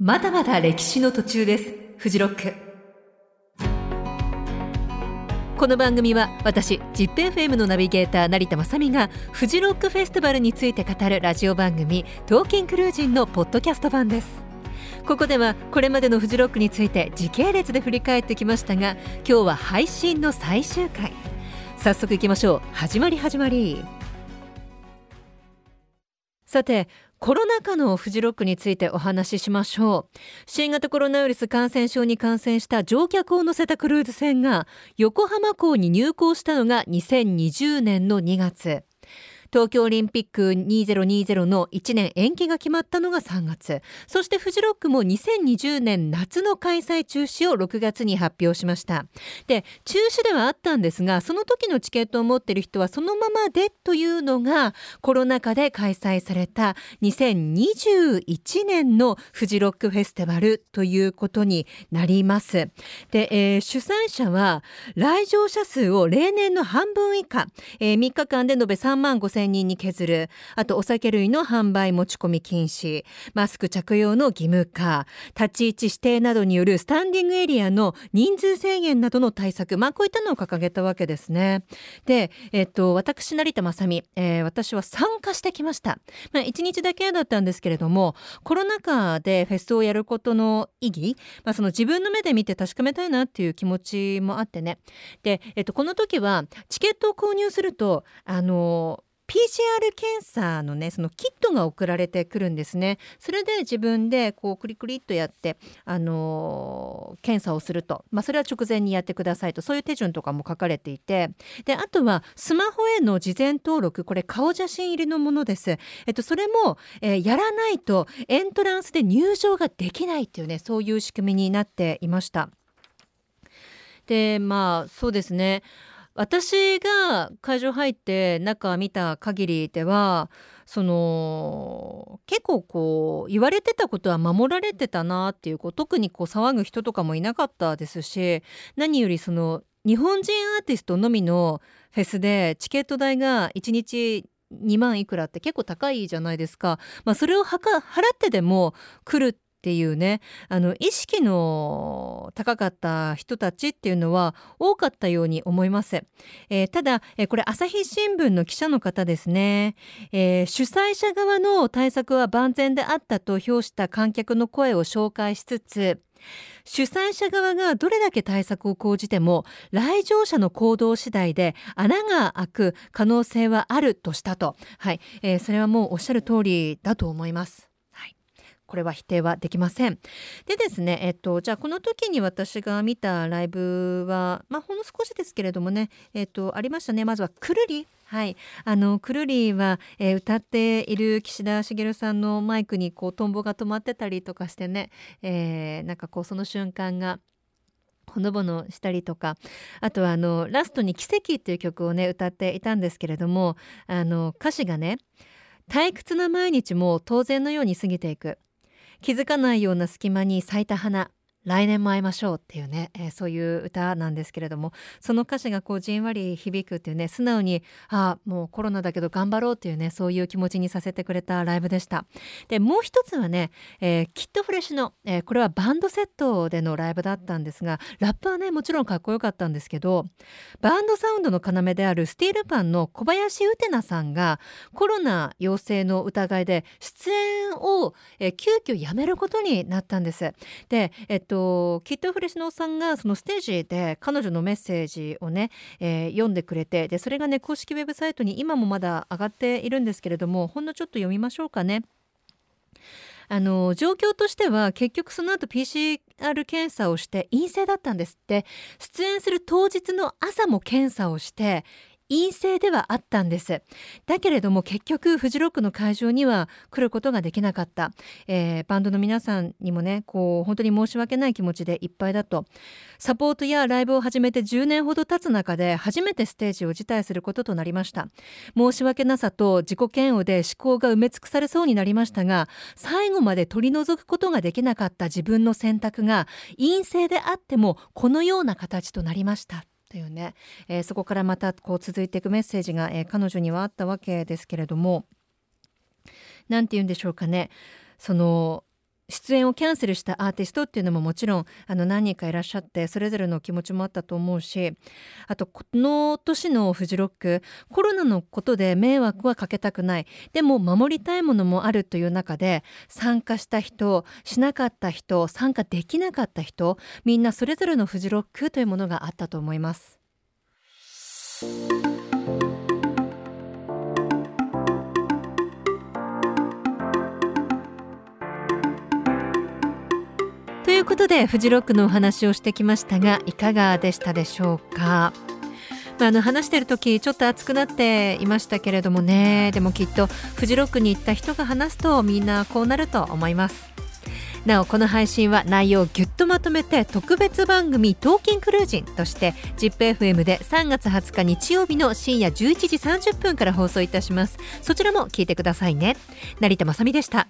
まだまだ歴史の途中です。フジロック。この番組は私 ZIPFM のナビゲーター成田雅美がフジロックフェスティバルについて語るラジオ番組「トーキンクルージン」のポッドキャスト版です。ここではこれまでのフジロックについて時系列で振り返ってきましたが今日は配信の最終回。早速いきましょう。始まり始まり。さてコロナ禍のフジロックについてお話ししましょう。新型コロナウイルス感染症に感染した乗客を乗せたクルーズ船が横浜港に入港したのが2020年の2月。東京オリンピック2020の1年延期が決まったのが3月そしてフジロックも2020年夏の開催中止を6月に発表しました。で中止ではあったんですがその時のチケットを持っている人はそのままでというのがコロナ禍で開催された2021年のフジロックフェスティバルということになります。で、えー、主催者は来場者数を例年の半分以下、えー、3日間で延べ3万5 0千人に削るあとお酒類の販売持ち込み禁止マスク着用の義務化立ち位置指定などによるスタンディングエリアの人数制限などの対策まあこういったのを掲げたわけですね。でえっと私成田雅美、えー、私は参加してきました。まあ1日だけだったんですけれどもコロナ禍でフェスをやることの意義まあその自分の目で見て確かめたいなっていう気持ちもあってね。でえっとこの時はチケットを購入するとあの PCR 検査のねそのキットが送られてくるんですね。それで自分でこうクリクリっとやってあのー、検査をすると。まあそれは直前にやってくださいと。そういう手順とかも書かれていて。であとはスマホへの事前登録。これ顔写真入りのものです。えっとそれも、えー、やらないとエントランスで入場ができないっていうねそういう仕組みになっていました。でまあそうですね。私が会場入って中見た限りではその結構こう言われてたことは守られてたなっていうこう特にこう騒ぐ人とかもいなかったですし何よりその日本人アーティストのみのフェスでチケット代が1日2万いくらって結構高いじゃないですか、まあ、それを払ってでも来るっていうねあの意識の高かった人たちっていうのは多かったように思います、えー、ただ、えー、これ朝日新聞の記者の方ですね、えー、主催者側の対策は万全であったと評した観客の声を紹介しつつ主催者側がどれだけ対策を講じても来場者の行動次第で穴が開く可能性はあるとしたと、はい。えー、それはもうおっしゃる通りだと思います。これは否定はできません。でですね、えっと、じゃあこの時に私が見たライブは、まあ、ほんの少しですけれどもね、えっと、ありましたね。まずはくるり。はい、あのくるりは、えー、歌っている岸田茂さんのマイクにこうトンボが止まってたりとかしてね、えー、なんかこうその瞬間がほのぼのしたりとかあとはあのラストに「奇跡」っていう曲をね歌っていたんですけれどもあの歌詞がね「退屈な毎日も当然のように過ぎていく」気づかないような隙間に咲いた花。来年も会いましょうっていうね、えー、そういう歌なんですけれどもその歌詞がこうじんわり響くっていうね素直にあもうコロナだけど頑張ろうっていうねそういう気持ちにさせてくれたライブでした。でもう一つはね、えー、キットフレッシュの、えー、これはバンドセットでのライブだったんですがラップはねもちろんかっこよかったんですけどバンドサウンドの要であるスティールパンの小林ウテナさんがコロナ陽性の疑いで出演を、えー、急遽やめることになったんですでえっととキットフレシノさんがそのステージで彼女のメッセージをね、えー、読んでくれてでそれがね公式ウェブサイトに今もまだ上がっているんですけれどもほんのちょっと読みましょうかね。あの状況としては結局その後 PCR 検査をして陰性だったんですって出演する当日の朝も検査をして陰性ではあったんです。だけれども結局フジロックの会場には来ることができなかった、えー、バンドの皆さんにもねこう本当に申し訳ない気持ちでいっぱいだと。サポートやライブを始めて10年ほど経つ中で初めてステージを辞退することとなりました。申し訳なさと自己嫌悪で思考が埋め尽くされそうになりましたが最後まで取り除くことができなかった自分の選択が陰性であってもこのような形となりました。というね、えー、そこからまたこう続いていくメッセージが、えー、彼女にはあったわけですけれども。何て言うんでしょうかね。その出演をキャンセルしたアーティストっていうのももちろんあの何人かいらっしゃってそれぞれの気持ちもあったと思うしあとこの年のフジロックコロナのことで迷惑はかけたくないでも守りたいものもあるという中で参加した人しなかった人参加できなかった人みんなそれぞれのフジロックというものがあったと思います。ことでフジロックのお話をしてきましたがいかがでしたでしょうか？まあ、あの話してる時ちょっと熱くなっていましたけれどもね。でもきっとフジロックに行った人が話すとみんなこうなると思います。なおこの配信は内容をぎゅっとまとめて特別番組「トーキンクルージン」として ZIPFM で3月20日日曜日の深夜11時30分から放送いたします。そちらも聞いてくださいね。成田まさみでした。